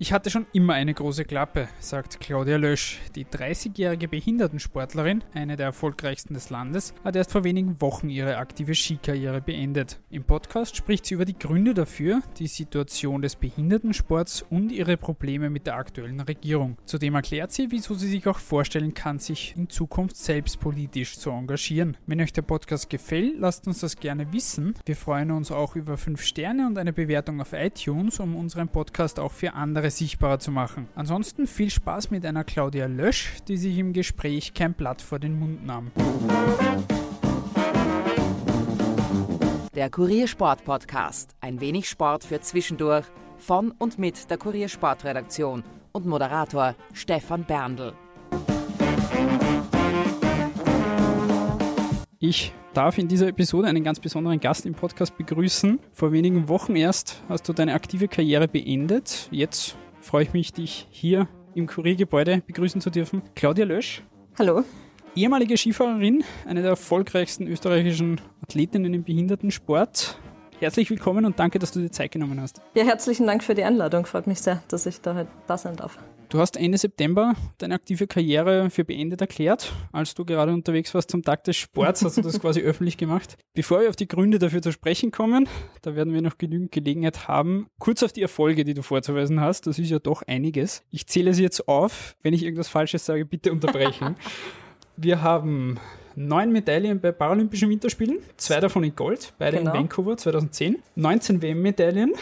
Ich hatte schon immer eine große Klappe, sagt Claudia Lösch. Die 30-jährige Behindertensportlerin, eine der erfolgreichsten des Landes, hat erst vor wenigen Wochen ihre aktive Skikarriere beendet. Im Podcast spricht sie über die Gründe dafür, die Situation des Behindertensports und ihre Probleme mit der aktuellen Regierung. Zudem erklärt sie, wieso sie sich auch vorstellen kann, sich in Zukunft selbst politisch zu engagieren. Wenn euch der Podcast gefällt, lasst uns das gerne wissen. Wir freuen uns auch über 5 Sterne und eine Bewertung auf iTunes, um unseren Podcast auch für andere andere sichtbarer zu machen. Ansonsten viel Spaß mit einer Claudia Lösch, die sich im Gespräch kein Blatt vor den Mund nahm. Der Kuriersport Podcast. Ein wenig Sport für zwischendurch. Von und mit der Kuriersportredaktion und Moderator Stefan Berndl. Ich darf in dieser Episode einen ganz besonderen Gast im Podcast begrüßen. Vor wenigen Wochen erst hast du deine aktive Karriere beendet. Jetzt freue ich mich, dich hier im Kuriergebäude begrüßen zu dürfen. Claudia Lösch. Hallo. Ehemalige Skifahrerin, eine der erfolgreichsten österreichischen Athletinnen im Behindertensport. Herzlich willkommen und danke, dass du dir Zeit genommen hast. Ja, herzlichen Dank für die Einladung. Freut mich sehr, dass ich da heute da sein darf. Du hast Ende September deine aktive Karriere für beendet erklärt. Als du gerade unterwegs warst zum Tag des Sports, hast du das quasi öffentlich gemacht. Bevor wir auf die Gründe dafür zu sprechen kommen, da werden wir noch genügend Gelegenheit haben, kurz auf die Erfolge, die du vorzuweisen hast. Das ist ja doch einiges. Ich zähle sie jetzt auf. Wenn ich irgendwas Falsches sage, bitte unterbrechen. wir haben neun Medaillen bei Paralympischen Winterspielen, zwei davon in Gold, beide genau. in Vancouver 2010. 19 WM-Medaillen,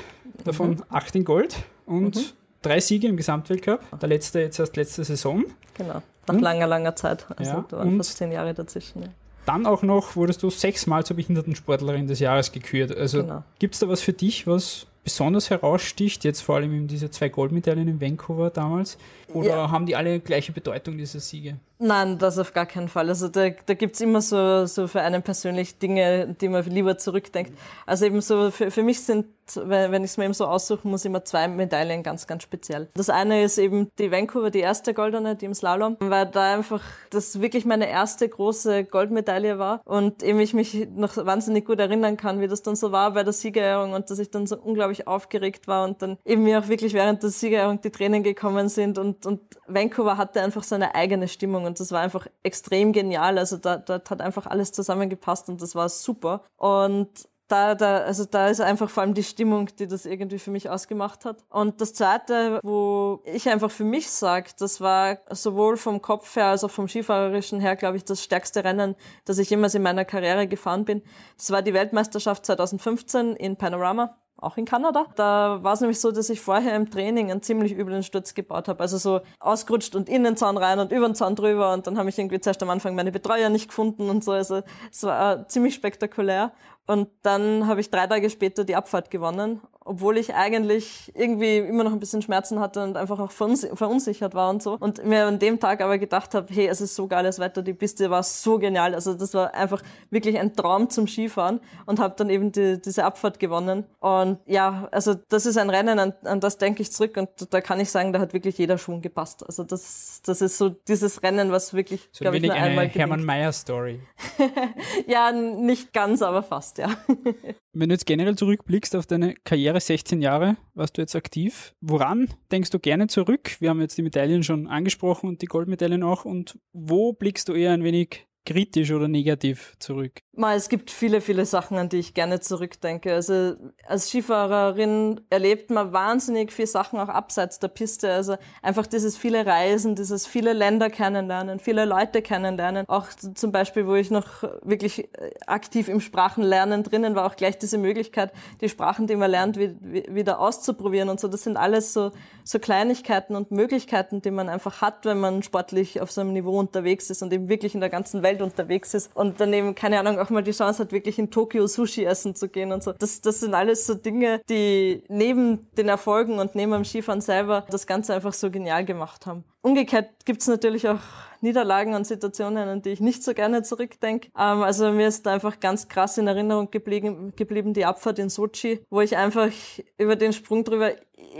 davon mhm. acht in Gold und mhm drei Siege im Gesamtweltcup. Der letzte jetzt erst letzte Saison. Genau, nach und, langer, langer Zeit. Also ja, da waren fast zehn Jahre dazwischen. Ja. Dann auch noch wurdest du sechsmal zur Behindertensportlerin des Jahres gekürt. Also genau. gibt es da was für dich, was besonders heraussticht, jetzt vor allem diese zwei Goldmedaillen in Vancouver damals? Oder ja. haben die alle gleiche Bedeutung, diese Siege? Nein, das auf gar keinen Fall. Also da, da gibt immer so, so für einen persönlich Dinge, die man lieber zurückdenkt. Also eben so, für, für mich sind, wenn ich es mir eben so aussuchen muss, immer zwei Medaillen ganz, ganz speziell. Das eine ist eben die Vancouver, die erste goldene, die im Slalom, weil da einfach das wirklich meine erste große Goldmedaille war und eben ich mich noch wahnsinnig gut erinnern kann, wie das dann so war bei der Siegerehrung und dass ich dann so unglaublich aufgeregt war und dann eben mir auch wirklich während der Siegerehrung die Tränen gekommen sind und, und Vancouver hatte einfach seine eigene Stimmung und das war einfach extrem genial. Also da, da hat einfach alles zusammengepasst und das war super. Und da, da, also da ist einfach vor allem die Stimmung, die das irgendwie für mich ausgemacht hat. Und das Zweite, wo ich einfach für mich sage, das war sowohl vom Kopf her als auch vom Skifahrerischen her, glaube ich, das stärkste Rennen, das ich jemals in meiner Karriere gefahren bin. Das war die Weltmeisterschaft 2015 in Panorama auch in Kanada. Da war es nämlich so, dass ich vorher im Training einen ziemlich üblen Sturz gebaut habe. Also so ausgerutscht und in den Zaun rein und über den Zaun drüber und dann habe ich irgendwie zuerst am Anfang meine Betreuer nicht gefunden und so. Also es war ziemlich spektakulär. Und dann habe ich drei Tage später die Abfahrt gewonnen obwohl ich eigentlich irgendwie immer noch ein bisschen Schmerzen hatte und einfach auch verunsichert war und so. Und mir an dem Tag aber gedacht habe, hey, es ist so geiles Wetter, die Piste war so genial. Also das war einfach wirklich ein Traum zum Skifahren und habe dann eben die, diese Abfahrt gewonnen. Und ja, also das ist ein Rennen, an, an das denke ich zurück und da kann ich sagen, da hat wirklich jeder Schwung gepasst. Also das, das ist so dieses Rennen, was wirklich, so glaube ich, nur eine einmal Hermann Mayer Story. ja, nicht ganz, aber fast, ja. Wenn du jetzt generell zurückblickst auf deine Karriere, Jahre, 16 Jahre warst du jetzt aktiv. Woran denkst du gerne zurück? Wir haben jetzt die Medaillen schon angesprochen und die Goldmedaillen auch. Und wo blickst du eher ein wenig kritisch oder negativ zurück? Es gibt viele, viele Sachen, an die ich gerne zurückdenke. Also als Skifahrerin erlebt man wahnsinnig viele Sachen auch abseits der Piste. Also einfach dieses viele Reisen, dieses viele Länder kennenlernen, viele Leute kennenlernen. Auch zum Beispiel, wo ich noch wirklich äh, aktiv im Sprachenlernen drinnen war, auch gleich diese Möglichkeit, die Sprachen, die man lernt, wieder auszuprobieren und so. Das sind alles so, so Kleinigkeiten und Möglichkeiten, die man einfach hat, wenn man sportlich auf so einem Niveau unterwegs ist und eben wirklich in der ganzen Welt unterwegs ist und dann eben, keine Ahnung, auch mal die Chance hat, wirklich in Tokio Sushi essen zu gehen und so. Das, das sind alles so Dinge, die neben den Erfolgen und neben dem Skifahren selber das Ganze einfach so genial gemacht haben. umgekehrt gibt es natürlich auch Niederlagen und Situationen, an die ich nicht so gerne zurückdenke. Ähm, also mir ist einfach ganz krass in Erinnerung geblieben, geblieben die Abfahrt in Sochi, wo ich einfach über den Sprung drüber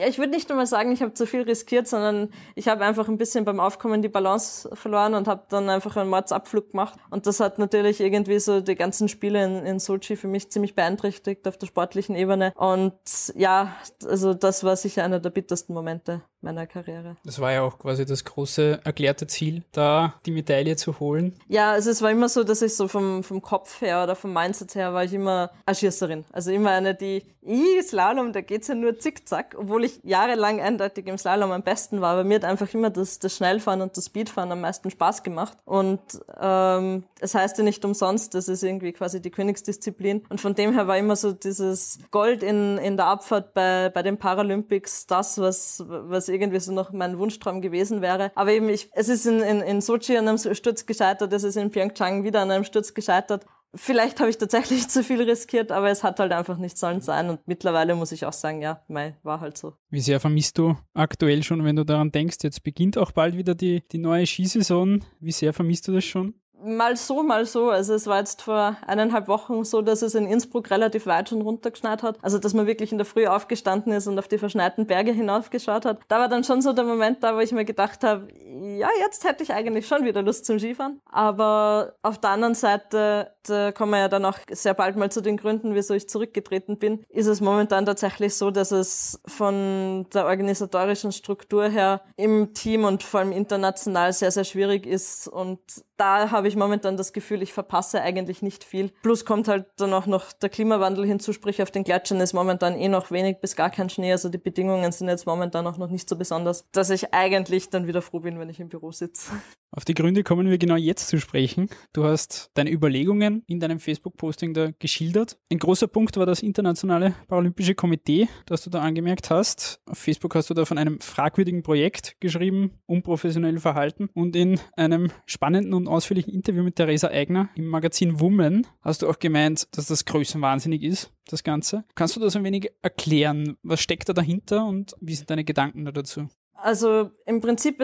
ich würde nicht einmal sagen, ich habe zu viel riskiert, sondern ich habe einfach ein bisschen beim Aufkommen die Balance verloren und habe dann einfach einen Mordsabflug gemacht. Und das hat natürlich irgendwie so die ganzen Spiele in, in Sochi für mich ziemlich beeinträchtigt auf der sportlichen Ebene. Und ja, also das war sicher einer der bittersten Momente meiner Karriere. Das war ja auch quasi das große erklärte Ziel, da die Medaille zu holen. Ja, also es war immer so, dass ich so vom, vom Kopf her oder vom Mindset her war ich immer eine Schießerin. Also immer eine, die, ich Slalom, da geht's ja nur zickzack, obwohl ich jahrelang eindeutig im Slalom am besten war. Aber mir hat einfach immer das, das Schnellfahren und das Speedfahren am meisten Spaß gemacht. Und ähm, es heißt ja nicht umsonst, das ist irgendwie quasi die Königsdisziplin. Und von dem her war immer so dieses Gold in, in der Abfahrt bei, bei den Paralympics das, was, was irgendwie so noch mein Wunschtraum gewesen wäre. Aber eben, ich, es ist in, in, in Sochi an einem Sturz gescheitert, es ist in Pyeongchang wieder an einem Sturz gescheitert. Vielleicht habe ich tatsächlich zu viel riskiert, aber es hat halt einfach nicht sollen sein. Und mittlerweile muss ich auch sagen, ja, mei, war halt so. Wie sehr vermisst du aktuell schon, wenn du daran denkst, jetzt beginnt auch bald wieder die, die neue Skisaison. Wie sehr vermisst du das schon? Mal so, mal so. Also es war jetzt vor eineinhalb Wochen so, dass es in Innsbruck relativ weit schon runtergeschneit hat. Also dass man wirklich in der Früh aufgestanden ist und auf die verschneiten Berge hinaufgeschaut hat. Da war dann schon so der Moment da, wo ich mir gedacht habe, ja, jetzt hätte ich eigentlich schon wieder Lust zum Skifahren. Aber auf der anderen Seite, da kommen wir ja dann auch sehr bald mal zu den Gründen, wieso ich zurückgetreten bin, ist es momentan tatsächlich so, dass es von der organisatorischen Struktur her im Team und vor allem international sehr, sehr schwierig ist und da habe ich momentan das Gefühl, ich verpasse eigentlich nicht viel. Plus kommt halt dann auch noch der Klimawandel hinzu, sprich auf den Gletschern ist momentan eh noch wenig bis gar kein Schnee. Also die Bedingungen sind jetzt momentan auch noch nicht so besonders, dass ich eigentlich dann wieder froh bin, wenn ich im Büro sitze. Auf die Gründe kommen wir genau jetzt zu sprechen. Du hast deine Überlegungen in deinem Facebook-Posting da geschildert. Ein großer Punkt war das Internationale Paralympische Komitee, das du da angemerkt hast. Auf Facebook hast du da von einem fragwürdigen Projekt geschrieben, unprofessionell Verhalten. Und in einem spannenden und ausführlichen Interview mit Theresa Eigner im Magazin Woman hast du auch gemeint, dass das größenwahnsinnig ist, das Ganze. Kannst du das ein wenig erklären? Was steckt da dahinter und wie sind deine Gedanken da dazu? Also im Prinzip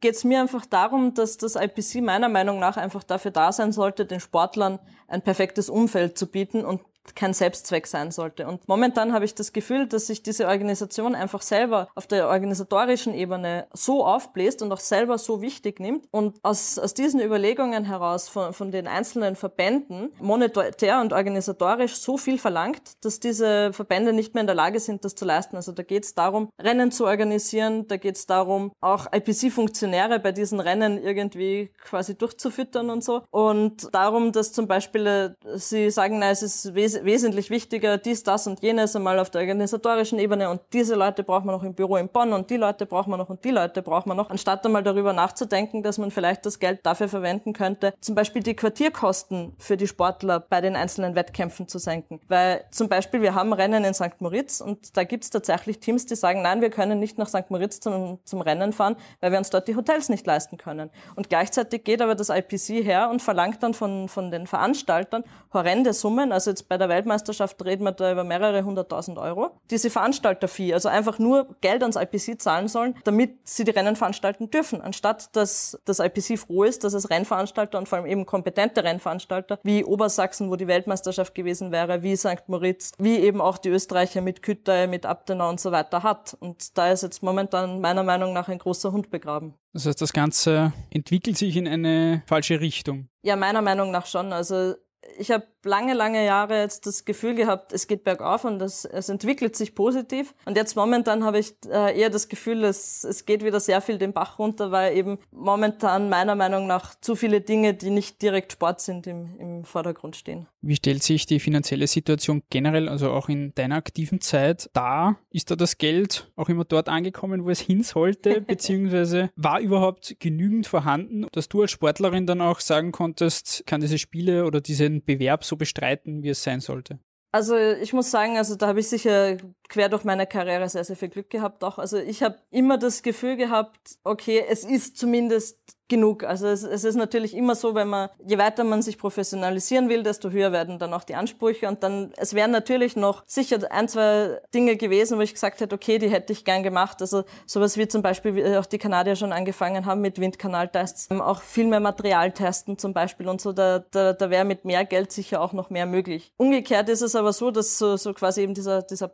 geht es mir einfach darum, dass das IPC meiner Meinung nach einfach dafür da sein sollte, den Sportlern ein perfektes Umfeld zu bieten und kein Selbstzweck sein sollte. Und momentan habe ich das Gefühl, dass sich diese Organisation einfach selber auf der organisatorischen Ebene so aufbläst und auch selber so wichtig nimmt und aus, aus diesen Überlegungen heraus von, von den einzelnen Verbänden monetär und organisatorisch so viel verlangt, dass diese Verbände nicht mehr in der Lage sind, das zu leisten. Also da geht es darum, Rennen zu organisieren, da geht es darum, auch IPC-Funktionäre bei diesen Rennen irgendwie quasi durchzufüttern und so. Und darum, dass zum Beispiel äh, sie sagen, na, es ist wesentlich wesentlich wichtiger, dies, das und jenes einmal auf der organisatorischen Ebene und diese Leute braucht man noch im Büro in Bonn und die Leute braucht man noch und die Leute braucht man noch, anstatt einmal darüber nachzudenken, dass man vielleicht das Geld dafür verwenden könnte, zum Beispiel die Quartierkosten für die Sportler bei den einzelnen Wettkämpfen zu senken. Weil zum Beispiel wir haben Rennen in St. Moritz und da gibt es tatsächlich Teams, die sagen, nein, wir können nicht nach St. Moritz zum, zum Rennen fahren, weil wir uns dort die Hotels nicht leisten können. Und gleichzeitig geht aber das IPC her und verlangt dann von, von den Veranstaltern horrende Summen, also jetzt bei der Weltmeisterschaft reden wir da über mehrere hunderttausend Euro. Diese Veranstalterfee, also einfach nur Geld ans IPC zahlen sollen, damit sie die Rennen veranstalten dürfen, anstatt dass das IPC froh ist, dass es Rennveranstalter und vor allem eben kompetente Rennveranstalter wie Obersachsen, wo die Weltmeisterschaft gewesen wäre, wie St. Moritz, wie eben auch die Österreicher mit Kütte, mit Abtenau und so weiter hat. Und da ist jetzt momentan meiner Meinung nach ein großer Hund begraben. Das heißt, das Ganze entwickelt sich in eine falsche Richtung. Ja, meiner Meinung nach schon. Also ich habe lange, lange Jahre jetzt das Gefühl gehabt, es geht bergauf und es, es entwickelt sich positiv. Und jetzt momentan habe ich äh, eher das Gefühl, es, es geht wieder sehr viel den Bach runter, weil eben momentan meiner Meinung nach zu viele Dinge, die nicht direkt Sport sind, im, im Vordergrund stehen. Wie stellt sich die finanzielle Situation generell, also auch in deiner aktiven Zeit, dar? Ist da das Geld auch immer dort angekommen, wo es hin sollte? Beziehungsweise war überhaupt genügend vorhanden, dass du als Sportlerin dann auch sagen konntest, kann diese Spiele oder Bewerb so bestreiten, wie es sein sollte? Also ich muss sagen, also da habe ich sicher quer durch meine Karriere sehr, sehr viel Glück gehabt auch. Also ich habe immer das Gefühl gehabt, okay, es ist zumindest genug. Also es, es, ist natürlich immer so, wenn man, je weiter man sich professionalisieren will, desto höher werden dann auch die Ansprüche. Und dann, es wären natürlich noch sicher ein, zwei Dinge gewesen, wo ich gesagt hätte, okay, die hätte ich gern gemacht. Also sowas wie zum Beispiel, wie auch die Kanadier schon angefangen haben mit Windkanaltests, auch viel mehr Material testen zum Beispiel und so, da, da, da wäre mit mehr Geld sicher auch noch mehr möglich. Umgekehrt ist es aber so, dass so, so quasi eben dieser, dieser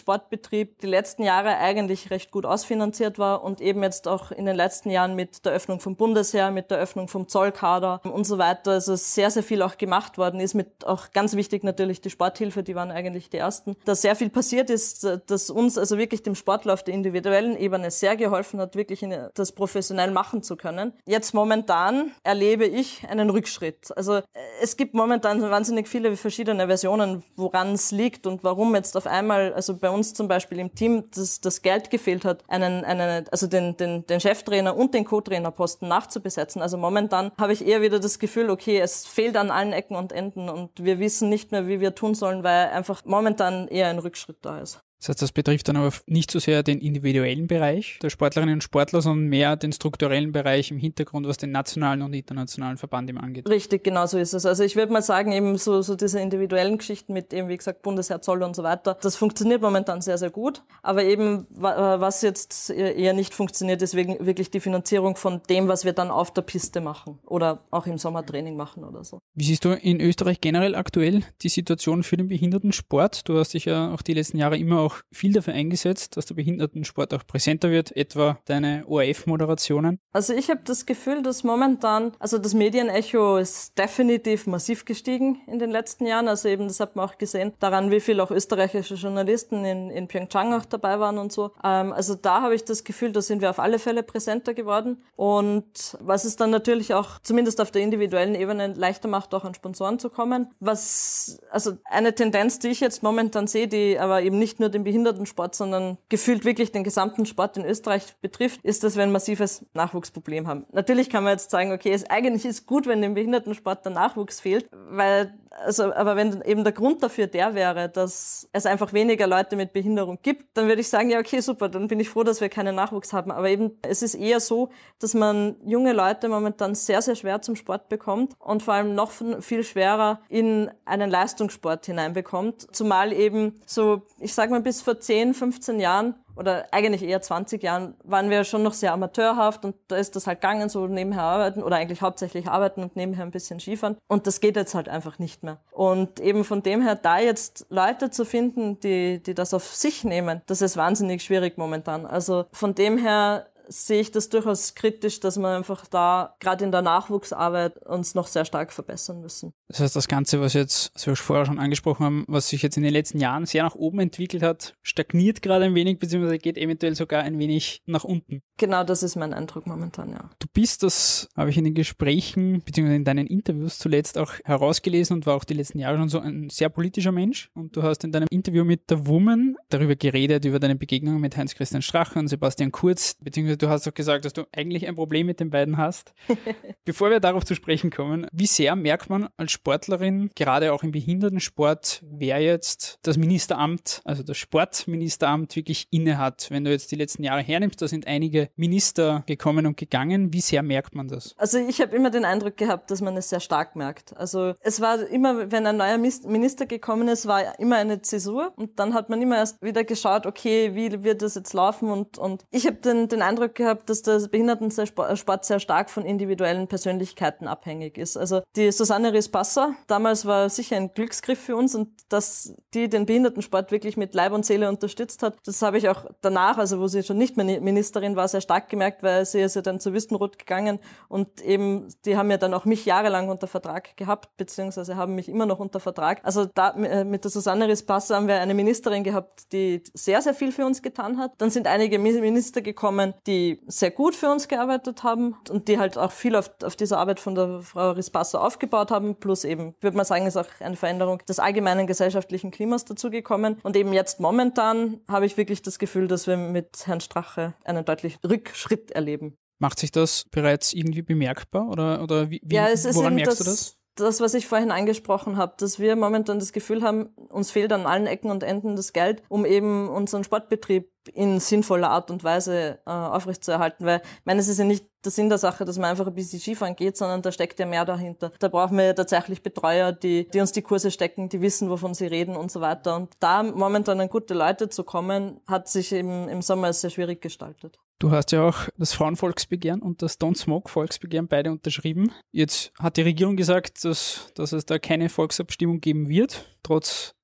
Basissportbetrieb die letzten Jahre eigentlich recht gut ausfinanziert war und eben jetzt auch in den letzten Jahren mit der Öffnung vom Bundes Bundesheer, mit der Öffnung vom Zollkader und so weiter. Also sehr, sehr viel auch gemacht worden ist, mit auch ganz wichtig natürlich die Sporthilfe, die waren eigentlich die ersten. Da sehr viel passiert ist, dass uns also wirklich dem Sportler auf der individuellen Ebene sehr geholfen hat, wirklich das professionell machen zu können. Jetzt momentan erlebe ich einen Rückschritt. Also äh, es gibt momentan wahnsinnig viele verschiedene Versionen, woran es liegt und warum jetzt auf einmal, also bei uns zum Beispiel im Team, das, das Geld gefehlt hat, einen, einen also den, den, den Cheftrainer und den Co-Trainerposten nach nachzubesetzen. Also momentan habe ich eher wieder das Gefühl, okay, es fehlt an allen Ecken und Enden und wir wissen nicht mehr, wie wir tun sollen, weil einfach momentan eher ein Rückschritt da ist. Das heißt, das betrifft dann aber nicht so sehr den individuellen Bereich der Sportlerinnen und Sportler, sondern mehr den strukturellen Bereich im Hintergrund, was den nationalen und internationalen Verband eben angeht. Richtig, genau so ist es. Also ich würde mal sagen, eben so, so diese individuellen Geschichten mit eben, wie gesagt, Bundesheer, Zoll und so weiter, das funktioniert momentan sehr, sehr gut. Aber eben, was jetzt eher nicht funktioniert, ist wirklich die Finanzierung von dem, was wir dann auf der Piste machen oder auch im Sommertraining machen oder so. Wie siehst du in Österreich generell aktuell die Situation für den Behindertensport? Du hast dich ja auch die letzten Jahre immer auch auch viel dafür eingesetzt, dass der Behindertensport auch präsenter wird, etwa deine ORF-Moderationen? Also ich habe das Gefühl, dass momentan, also das Medienecho ist definitiv massiv gestiegen in den letzten Jahren. Also eben, das hat man auch gesehen, daran, wie viel auch österreichische Journalisten in, in Pyeongchang auch dabei waren und so. Ähm, also da habe ich das Gefühl, da sind wir auf alle Fälle präsenter geworden. Und was es dann natürlich auch, zumindest auf der individuellen Ebene, leichter macht, auch an Sponsoren zu kommen. Was, also eine Tendenz, die ich jetzt momentan sehe, die aber eben nicht nur den den Behindertensport, sondern gefühlt wirklich den gesamten Sport in Österreich betrifft, ist, dass wir ein massives Nachwuchsproblem haben. Natürlich kann man jetzt sagen, okay, es eigentlich ist gut, wenn dem Behindertensport der Nachwuchs fehlt, weil also, aber wenn eben der Grund dafür der wäre, dass es einfach weniger Leute mit Behinderung gibt, dann würde ich sagen, ja, okay, super, dann bin ich froh, dass wir keinen Nachwuchs haben. Aber eben, es ist eher so, dass man junge Leute momentan sehr, sehr schwer zum Sport bekommt und vor allem noch viel schwerer in einen Leistungssport hineinbekommt. Zumal eben so, ich sage mal, bis vor 10, 15 Jahren oder eigentlich eher 20 Jahren waren wir schon noch sehr amateurhaft und da ist das halt gegangen, so nebenher arbeiten oder eigentlich hauptsächlich arbeiten und nebenher ein bisschen Skifahren. Und das geht jetzt halt einfach nicht mehr. Und eben von dem her, da jetzt Leute zu finden, die, die das auf sich nehmen, das ist wahnsinnig schwierig momentan. Also von dem her sehe ich das durchaus kritisch, dass wir einfach da gerade in der Nachwuchsarbeit uns noch sehr stark verbessern müssen. Das heißt, das Ganze, was jetzt, was wir vorher schon angesprochen haben, was sich jetzt in den letzten Jahren sehr nach oben entwickelt hat, stagniert gerade ein wenig, beziehungsweise geht eventuell sogar ein wenig nach unten. Genau, das ist mein Eindruck momentan, ja. Du bist, das habe ich in den Gesprächen, beziehungsweise in deinen Interviews zuletzt auch herausgelesen und war auch die letzten Jahre schon so ein sehr politischer Mensch. Und du hast in deinem Interview mit der Woman darüber geredet, über deine Begegnungen mit Heinz-Christian Strache und Sebastian Kurz, beziehungsweise du hast auch gesagt, dass du eigentlich ein Problem mit den beiden hast. Bevor wir darauf zu sprechen kommen, wie sehr merkt man als Sportlerin, gerade auch im Behindertensport, wer jetzt das Ministeramt, also das Sportministeramt wirklich innehat? Wenn du jetzt die letzten Jahre hernimmst, da sind einige Minister gekommen und gegangen. Wie sehr merkt man das? Also ich habe immer den Eindruck gehabt, dass man es sehr stark merkt. Also es war immer, wenn ein neuer Minister gekommen ist, war immer eine Zäsur und dann hat man immer erst wieder geschaut, okay, wie wird das jetzt laufen und, und ich habe den, den Eindruck Eindruck gehabt, dass der Behindertensport sehr stark von individuellen Persönlichkeiten abhängig ist. Also die Susanne Rispasser damals war sicher ein Glücksgriff für uns und dass die den Behindertensport wirklich mit Leib und Seele unterstützt hat, das habe ich auch danach, also wo sie schon nicht mehr Ministerin war, sehr stark gemerkt, weil sie ist ja dann zu Wüstenrot gegangen und eben, die haben ja dann auch mich jahrelang unter Vertrag gehabt, beziehungsweise haben mich immer noch unter Vertrag. Also da äh, mit der Susanne Rispasser haben wir eine Ministerin gehabt, die sehr, sehr viel für uns getan hat. Dann sind einige Minister gekommen, die die sehr gut für uns gearbeitet haben und die halt auch viel auf, auf dieser Arbeit von der Frau Rispassa aufgebaut haben. Plus eben, würde man sagen, ist auch eine Veränderung des allgemeinen gesellschaftlichen Klimas dazugekommen. Und eben jetzt momentan habe ich wirklich das Gefühl, dass wir mit Herrn Strache einen deutlichen Rückschritt erleben. Macht sich das bereits irgendwie bemerkbar oder, oder wie, ja, woran merkst das, du das? das, was ich vorhin angesprochen habe, dass wir momentan das Gefühl haben, uns fehlt an allen Ecken und Enden das Geld, um eben unseren Sportbetrieb in sinnvoller Art und Weise äh, aufrechtzuerhalten. Weil ich meine, es ist ja nicht der Sinn der Sache, dass man einfach ein bisschen Skifahren geht, sondern da steckt ja mehr dahinter. Da brauchen wir ja tatsächlich Betreuer, die, die uns die Kurse stecken, die wissen, wovon sie reden und so weiter. Und da momentan an gute Leute zu kommen, hat sich im, im Sommer sehr schwierig gestaltet. Du hast ja auch das Frauenvolksbegehren und das Don't Smoke Volksbegehren beide unterschrieben. Jetzt hat die Regierung gesagt, dass, dass es da keine Volksabstimmung geben wird,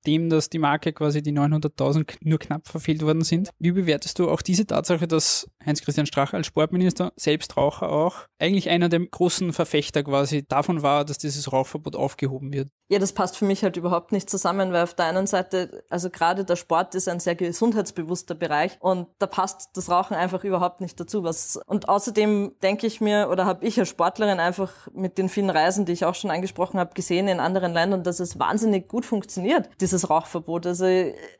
trotzdem, dass die Marke quasi die 900.000 nur knapp verfehlt worden sind. Wie bewertest du auch diese Tatsache, dass Heinz-Christian Strache als Sportminister, selbst Raucher auch, eigentlich einer der großen Verfechter quasi davon war, dass dieses Rauchverbot aufgehoben wird? Ja, das passt für mich halt überhaupt nicht zusammen, weil auf der einen Seite, also gerade der Sport ist ein sehr gesundheitsbewusster Bereich und da passt das Rauchen einfach überhaupt nicht dazu. Was und außerdem denke ich mir oder habe ich als Sportlerin einfach mit den vielen Reisen, die ich auch schon angesprochen habe, gesehen in anderen Ländern, dass es wahnsinnig gut funktioniert, dieses Rauchverbot. Also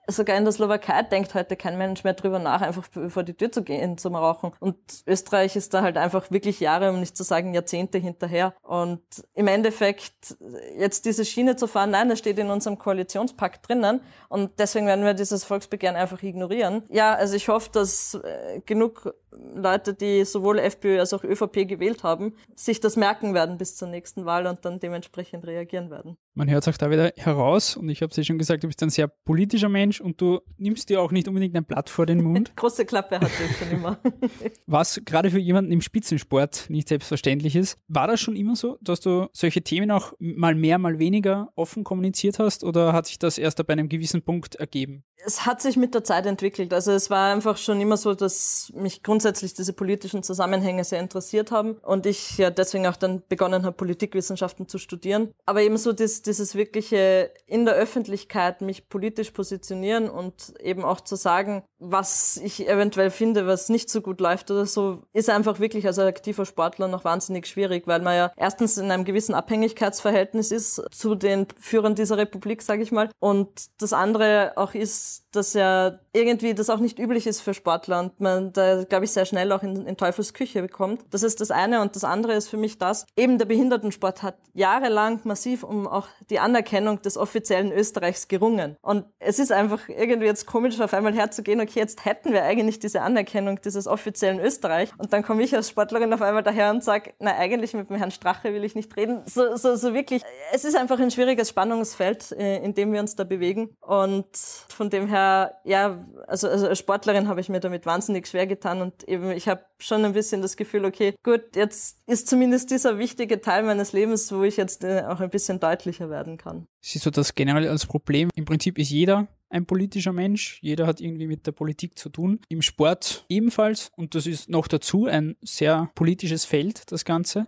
sogar in der Slowakei denkt heute kein Mensch mehr drüber nach, einfach vor die Tür zu gehen zum Rauchen. Und Österreich ist da halt einfach wirklich Jahre, um nicht zu sagen Jahrzehnte hinterher. Und im Endeffekt jetzt diese Schiene zu fahren, nein, das steht in unserem Koalitionspakt drinnen und deswegen werden wir dieses Volksbegehren einfach ignorieren. Ja, also ich hoffe, dass äh, genug Leute, die sowohl FPÖ als auch ÖVP gewählt haben, sich das merken werden bis zur nächsten Wahl und dann dementsprechend reagieren werden. Man hört es auch da wieder heraus und ich habe es ja schon gesagt, du bist ein sehr politischer Mensch und du nimmst dir auch nicht unbedingt ein Blatt vor den Mund. Große Klappe hatte ich schon immer. Was gerade für jemanden im Spitzensport nicht selbstverständlich ist. War das schon immer so, dass du solche Themen auch mal mehr, mal weniger offen kommuniziert hast oder hat sich das erst ab einem gewissen Punkt ergeben? Es hat sich mit der Zeit entwickelt. Also es war einfach schon immer so, dass mich grundsätzlich diese politischen Zusammenhänge sehr interessiert haben und ich ja deswegen auch dann begonnen habe, Politikwissenschaften zu studieren. Aber eben so das, dieses wirkliche in der Öffentlichkeit mich politisch positionieren und eben auch zu sagen, was ich eventuell finde, was nicht so gut läuft oder so, ist einfach wirklich als aktiver Sportler noch wahnsinnig schwierig, weil man ja erstens in einem gewissen Abhängigkeitsverhältnis ist zu den Führern dieser Republik, sage ich mal. Und das andere auch ist, that's dass ja irgendwie das auch nicht üblich ist für Sportler und man da, glaube ich, sehr schnell auch in, in Teufels Küche bekommt. Das ist das eine und das andere ist für mich das, eben der Behindertensport hat jahrelang massiv um auch die Anerkennung des offiziellen Österreichs gerungen. Und es ist einfach irgendwie jetzt komisch, auf einmal herzugehen, okay, jetzt hätten wir eigentlich diese Anerkennung dieses offiziellen Österreich und dann komme ich als Sportlerin auf einmal daher und sage, na eigentlich mit dem Herrn Strache will ich nicht reden. So, so, so wirklich, es ist einfach ein schwieriges Spannungsfeld, äh, in dem wir uns da bewegen und von dem her, ja, also, also als Sportlerin habe ich mir damit wahnsinnig schwer getan und eben ich habe schon ein bisschen das Gefühl, okay, gut, jetzt ist zumindest dieser wichtige Teil meines Lebens, wo ich jetzt äh, auch ein bisschen deutlicher werden kann. Siehst du das generell als Problem? Im Prinzip ist jeder ein politischer Mensch. Jeder hat irgendwie mit der Politik zu tun. Im Sport ebenfalls. Und das ist noch dazu ein sehr politisches Feld, das Ganze.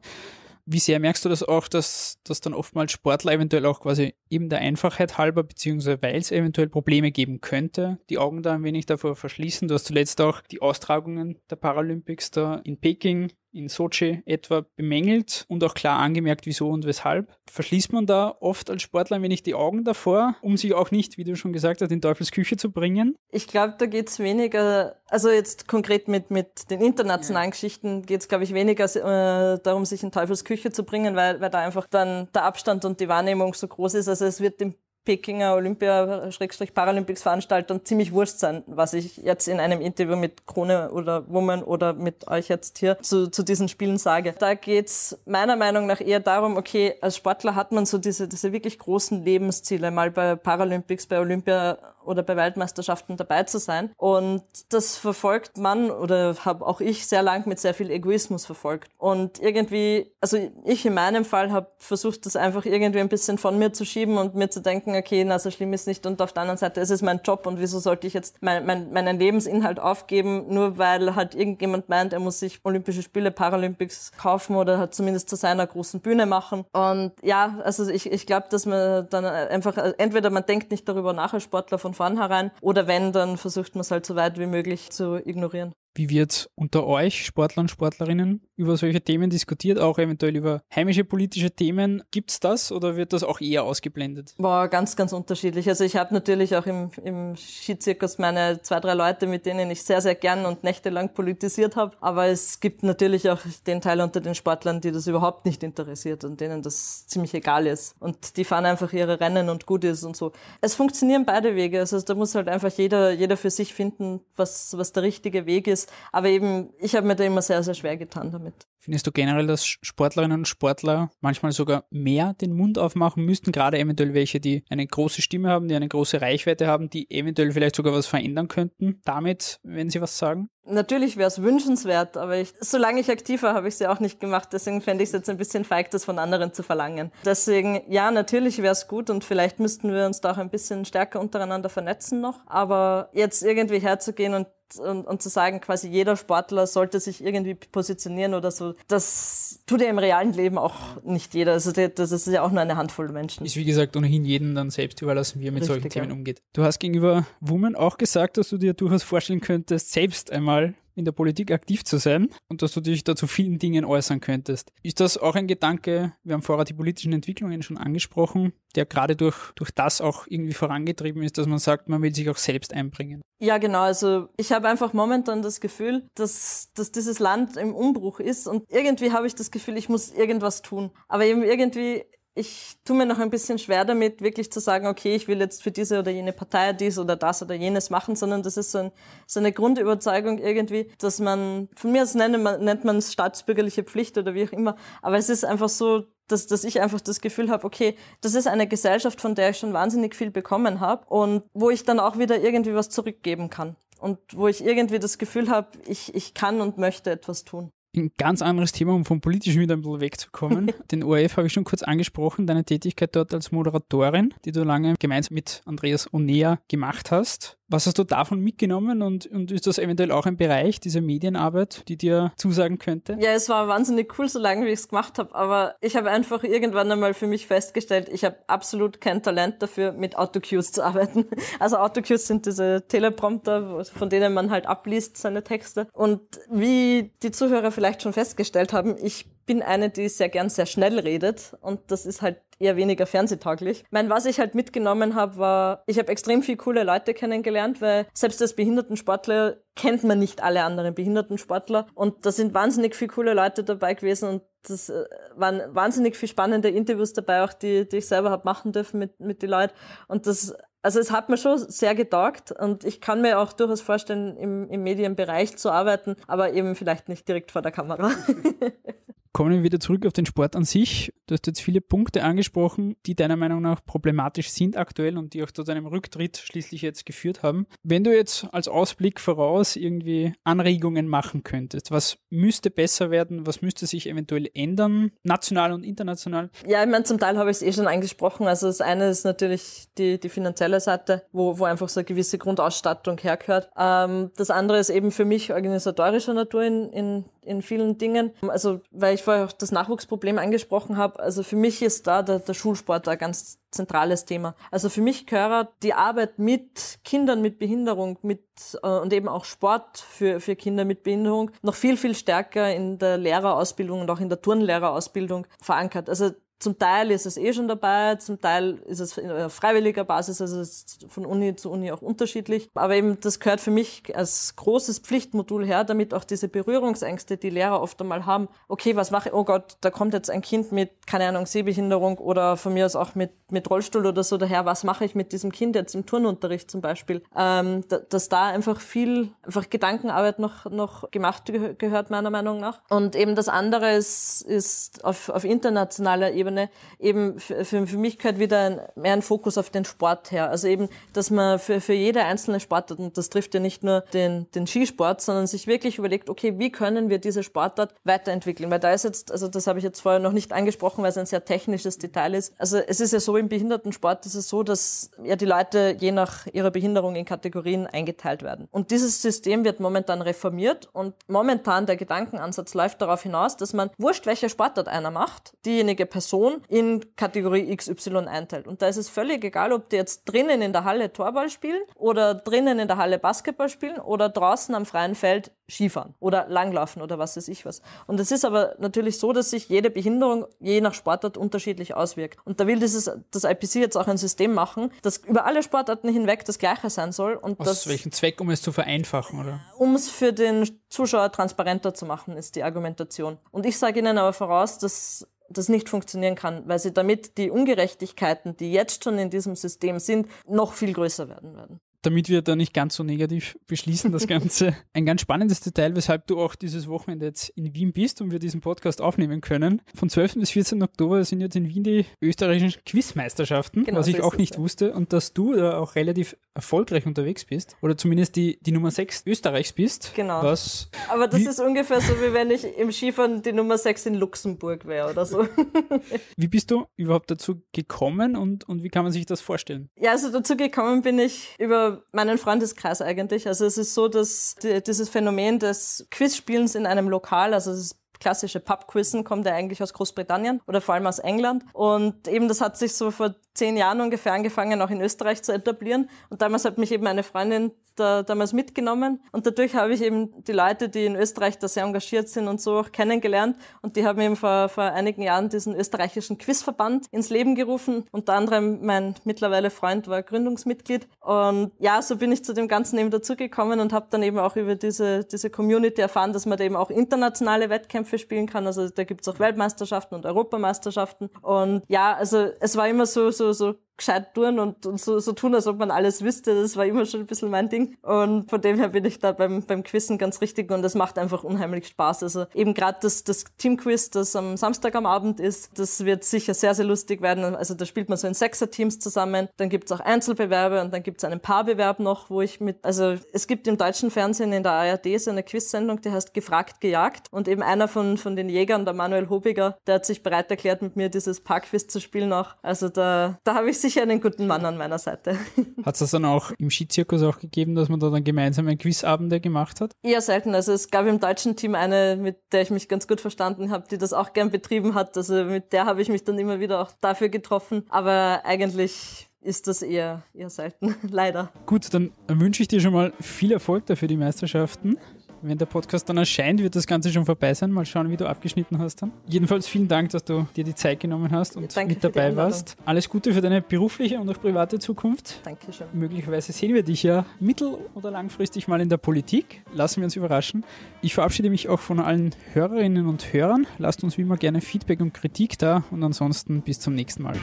Wie sehr merkst du das auch, dass, dass dann oftmals Sportler eventuell auch quasi eben der Einfachheit halber, beziehungsweise weil es eventuell Probleme geben könnte, die Augen da ein wenig davor verschließen? Du hast zuletzt auch die Austragungen der Paralympics da in Peking in Sochi etwa bemängelt und auch klar angemerkt, wieso und weshalb. Verschließt man da oft als Sportler ein wenig die Augen davor, um sich auch nicht, wie du schon gesagt hast, in Teufels Küche zu bringen? Ich glaube, da geht es weniger, also jetzt konkret mit, mit den internationalen ja. Geschichten geht es, glaube ich, weniger äh, darum, sich in Teufels Küche zu bringen, weil, weil da einfach dann der Abstand und die Wahrnehmung so groß ist. Also es wird dem Pekinger Olympia-Paralympics-Veranstaltern ziemlich wurscht sein, was ich jetzt in einem Interview mit Krone oder Woman oder mit euch jetzt hier zu, zu diesen Spielen sage. Da geht's meiner Meinung nach eher darum, okay, als Sportler hat man so diese, diese wirklich großen Lebensziele, mal bei Paralympics, bei Olympia oder bei Weltmeisterschaften dabei zu sein. Und das verfolgt man oder habe auch ich sehr lang mit sehr viel Egoismus verfolgt. Und irgendwie, also ich in meinem Fall habe versucht, das einfach irgendwie ein bisschen von mir zu schieben und mir zu denken, okay, na so schlimm ist nicht. Und auf der anderen Seite ist es mein Job und wieso sollte ich jetzt mein, mein, meinen Lebensinhalt aufgeben, nur weil halt irgendjemand meint, er muss sich Olympische Spiele, Paralympics kaufen oder halt zumindest zu seiner großen Bühne machen. Und ja, also ich, ich glaube, dass man dann einfach, entweder man denkt nicht darüber nach als Sportler von vornherein oder wenn, dann versucht man es halt so weit wie möglich zu ignorieren. Wie wird unter euch Sportler und Sportlerinnen über solche Themen diskutiert, auch eventuell über heimische politische Themen. Gibt es das oder wird das auch eher ausgeblendet? War ganz, ganz unterschiedlich. Also ich habe natürlich auch im, im Skizirkus meine zwei, drei Leute, mit denen ich sehr, sehr gern und nächtelang politisiert habe. Aber es gibt natürlich auch den Teil unter den Sportlern, die das überhaupt nicht interessiert und denen das ziemlich egal ist. Und die fahren einfach ihre Rennen und gut ist und so. Es funktionieren beide Wege. Also da muss halt einfach jeder, jeder für sich finden, was, was der richtige Weg ist. Aber eben, ich habe mir da immer sehr, sehr schwer getan damit. Findest du generell, dass Sportlerinnen und Sportler manchmal sogar mehr den Mund aufmachen müssten, gerade eventuell welche, die eine große Stimme haben, die eine große Reichweite haben, die eventuell vielleicht sogar was verändern könnten damit, wenn sie was sagen? Natürlich wäre es wünschenswert, aber ich, solange ich aktiv war, habe ich es ja auch nicht gemacht. Deswegen fände ich es jetzt ein bisschen feig, das von anderen zu verlangen. Deswegen, ja, natürlich wäre es gut und vielleicht müssten wir uns da auch ein bisschen stärker untereinander vernetzen noch. Aber jetzt irgendwie herzugehen und und, und zu sagen, quasi jeder Sportler sollte sich irgendwie positionieren oder so, das tut ja im realen Leben auch nicht jeder. Also das ist ja auch nur eine Handvoll Menschen. Ist wie gesagt ohnehin jedem dann selbst überlassen, wie er mit Richtig, solchen Themen ja. umgeht. Du hast gegenüber Women auch gesagt, dass du dir durchaus vorstellen könntest, selbst einmal in der Politik aktiv zu sein und dass du dich da zu vielen Dingen äußern könntest. Ist das auch ein Gedanke, wir haben vorher die politischen Entwicklungen schon angesprochen, der gerade durch, durch das auch irgendwie vorangetrieben ist, dass man sagt, man will sich auch selbst einbringen? Ja, genau. Also ich habe einfach momentan das Gefühl, dass, dass dieses Land im Umbruch ist und irgendwie habe ich das Gefühl, ich muss irgendwas tun. Aber eben irgendwie ich tue mir noch ein bisschen schwer damit, wirklich zu sagen, okay, ich will jetzt für diese oder jene Partei dies oder das oder jenes machen, sondern das ist so, ein, so eine Grundüberzeugung irgendwie, dass man, von mir aus nennt man, nennt man es staatsbürgerliche Pflicht oder wie auch immer, aber es ist einfach so, dass, dass ich einfach das Gefühl habe, okay, das ist eine Gesellschaft, von der ich schon wahnsinnig viel bekommen habe und wo ich dann auch wieder irgendwie was zurückgeben kann und wo ich irgendwie das Gefühl habe, ich, ich kann und möchte etwas tun. Ein ganz anderes Thema, um vom Politischen wieder ein bisschen wegzukommen. Den ORF habe ich schon kurz angesprochen, deine Tätigkeit dort als Moderatorin, die du lange gemeinsam mit Andreas Onea gemacht hast. Was hast du davon mitgenommen und, und ist das eventuell auch ein Bereich, dieser Medienarbeit, die dir zusagen könnte? Ja, es war wahnsinnig cool, solange wie ich es gemacht habe, aber ich habe einfach irgendwann einmal für mich festgestellt, ich habe absolut kein Talent dafür, mit Autocues zu arbeiten. Also Autocues sind diese Teleprompter, von denen man halt abliest seine Texte. Und wie die Zuhörer vielleicht schon festgestellt haben, ich bin eine, die sehr gern sehr schnell redet und das ist halt eher weniger fernsehtauglich. Ich meine, was ich halt mitgenommen habe, war, ich habe extrem viele coole Leute kennengelernt, weil selbst als Behindertensportler kennt man nicht alle anderen Behindertensportler und da sind wahnsinnig viele coole Leute dabei gewesen und das äh, waren wahnsinnig viele spannende Interviews dabei, auch die, die ich selber habe machen dürfen mit, mit den Leuten und das also es hat mir schon sehr getaugt und ich kann mir auch durchaus vorstellen, im, im Medienbereich zu arbeiten, aber eben vielleicht nicht direkt vor der Kamera. Kommen wir wieder zurück auf den Sport an sich. Du hast jetzt viele Punkte angesprochen, die deiner Meinung nach problematisch sind aktuell und die auch zu deinem Rücktritt schließlich jetzt geführt haben. Wenn du jetzt als Ausblick voraus irgendwie Anregungen machen könntest, was müsste besser werden, was müsste sich eventuell ändern, national und international? Ja, ich meine, zum Teil habe ich es eh schon angesprochen. Also das eine ist natürlich die, die finanzielle Seite, wo, wo einfach so eine gewisse Grundausstattung hergehört. Ähm, das andere ist eben für mich organisatorischer Natur in, in in vielen Dingen. Also, weil ich vorher auch das Nachwuchsproblem angesprochen habe, also für mich ist da der, der Schulsport ein ganz zentrales Thema. Also für mich gehört die Arbeit mit Kindern mit Behinderung mit äh, und eben auch Sport für, für Kinder mit Behinderung noch viel, viel stärker in der Lehrerausbildung und auch in der Turnlehrerausbildung verankert. Also zum Teil ist es eh schon dabei, zum Teil ist es auf freiwilliger Basis, also es ist von Uni zu Uni auch unterschiedlich. Aber eben das gehört für mich als großes Pflichtmodul her, damit auch diese Berührungsängste, die Lehrer oft einmal haben, okay, was mache ich, oh Gott, da kommt jetzt ein Kind mit, keine Ahnung, Sehbehinderung oder von mir aus auch mit, mit Rollstuhl oder so daher, was mache ich mit diesem Kind jetzt im Turnunterricht zum Beispiel, ähm, dass da einfach viel, einfach Gedankenarbeit noch, noch gemacht gehört, meiner Meinung nach. Und eben das andere ist, ist auf, auf internationaler Ebene Ebene eben für, für mich gehört wieder mehr ein Fokus auf den Sport her. Also eben, dass man für, für jede einzelne Sportart, und das trifft ja nicht nur den, den Skisport, sondern sich wirklich überlegt, okay, wie können wir diese Sportart weiterentwickeln? Weil da ist jetzt, also das habe ich jetzt vorher noch nicht angesprochen, weil es ein sehr technisches Detail ist. Also es ist ja so im Behindertensport, ist es so, dass ja die Leute je nach ihrer Behinderung in Kategorien eingeteilt werden. Und dieses System wird momentan reformiert und momentan der Gedankenansatz läuft darauf hinaus, dass man, wurscht welche Sportart einer macht, diejenige Person Person in Kategorie XY einteilt. Und da ist es völlig egal, ob die jetzt drinnen in der Halle Torball spielen oder drinnen in der Halle Basketball spielen oder draußen am freien Feld Skifahren oder Langlaufen oder was weiß ich was. Und es ist aber natürlich so, dass sich jede Behinderung je nach Sportart unterschiedlich auswirkt. Und da will dieses, das IPC jetzt auch ein System machen, das über alle Sportarten hinweg das gleiche sein soll. Und Aus das, welchem Zweck, um es zu vereinfachen, oder? Um es für den Zuschauer transparenter zu machen, ist die Argumentation. Und ich sage Ihnen aber voraus, dass das nicht funktionieren kann, weil sie damit die Ungerechtigkeiten, die jetzt schon in diesem System sind, noch viel größer werden werden damit wir da nicht ganz so negativ beschließen, das Ganze. Ein ganz spannendes Detail, weshalb du auch dieses Wochenende jetzt in Wien bist und wir diesen Podcast aufnehmen können. Von 12. bis 14. Oktober sind jetzt in Wien die österreichischen Quizmeisterschaften, genau, was ich auch nicht wusste. Und dass du da auch relativ erfolgreich unterwegs bist oder zumindest die, die Nummer 6 Österreichs bist. Genau. Was, Aber das ist ungefähr so, wie wenn ich im Skifahren die Nummer 6 in Luxemburg wäre oder so. wie bist du überhaupt dazu gekommen und, und wie kann man sich das vorstellen? Ja, also dazu gekommen bin ich über meinen Freundeskreis eigentlich. Also es ist so, dass die, dieses Phänomen des Quizspielens in einem Lokal, also es ist klassische Pubquizzen kommt ja eigentlich aus Großbritannien oder vor allem aus England. Und eben das hat sich so vor zehn Jahren ungefähr angefangen, auch in Österreich zu etablieren. Und damals hat mich eben eine Freundin da, damals mitgenommen. Und dadurch habe ich eben die Leute, die in Österreich da sehr engagiert sind und so auch kennengelernt. Und die haben eben vor, vor einigen Jahren diesen österreichischen Quizverband ins Leben gerufen. Unter anderem mein mittlerweile Freund war Gründungsmitglied. Und ja, so bin ich zu dem Ganzen eben dazugekommen und habe dann eben auch über diese, diese Community erfahren, dass man da eben auch internationale Wettkämpfe spielen kann. Also da gibt's auch Weltmeisterschaften und Europameisterschaften. Und ja, also es war immer so, so so gescheit tun und, und so, so tun, als ob man alles wüsste. Das war immer schon ein bisschen mein Ding. Und von dem her bin ich da beim, beim Quizzen ganz richtig und es macht einfach unheimlich Spaß. Also eben gerade das, das Teamquiz, das am Samstag am Abend ist, das wird sicher sehr, sehr lustig werden. Also da spielt man so in Sechser-Teams zusammen. Dann gibt's auch Einzelbewerbe und dann gibt's einen Paarbewerb noch, wo ich mit, also es gibt im deutschen Fernsehen in der ARD so eine Quiz-Sendung, die heißt Gefragt, gejagt. Und eben einer von, von den Jägern, der Manuel Hobiger, der hat sich bereit erklärt, mit mir dieses Paarquiz zu spielen auch. Also da, da habe ich sicher einen guten Mann an meiner Seite. Hat es das dann auch im Skizirkus auch gegeben, dass man da dann gemeinsam ein Quizabende gemacht hat? Eher selten. Also es gab im deutschen Team eine, mit der ich mich ganz gut verstanden habe, die das auch gern betrieben hat. Also mit der habe ich mich dann immer wieder auch dafür getroffen. Aber eigentlich ist das eher, eher selten, leider. Gut, dann wünsche ich dir schon mal viel Erfolg dafür die Meisterschaften. Wenn der Podcast dann erscheint, wird das Ganze schon vorbei sein. Mal schauen, wie du abgeschnitten hast dann. Jedenfalls vielen Dank, dass du dir die Zeit genommen hast und Danke mit dabei warst. Alles Gute für deine berufliche und auch private Zukunft. Dankeschön. Möglicherweise sehen wir dich ja mittel- oder langfristig mal in der Politik. Lassen wir uns überraschen. Ich verabschiede mich auch von allen Hörerinnen und Hörern. Lasst uns wie immer gerne Feedback und Kritik da und ansonsten bis zum nächsten Mal.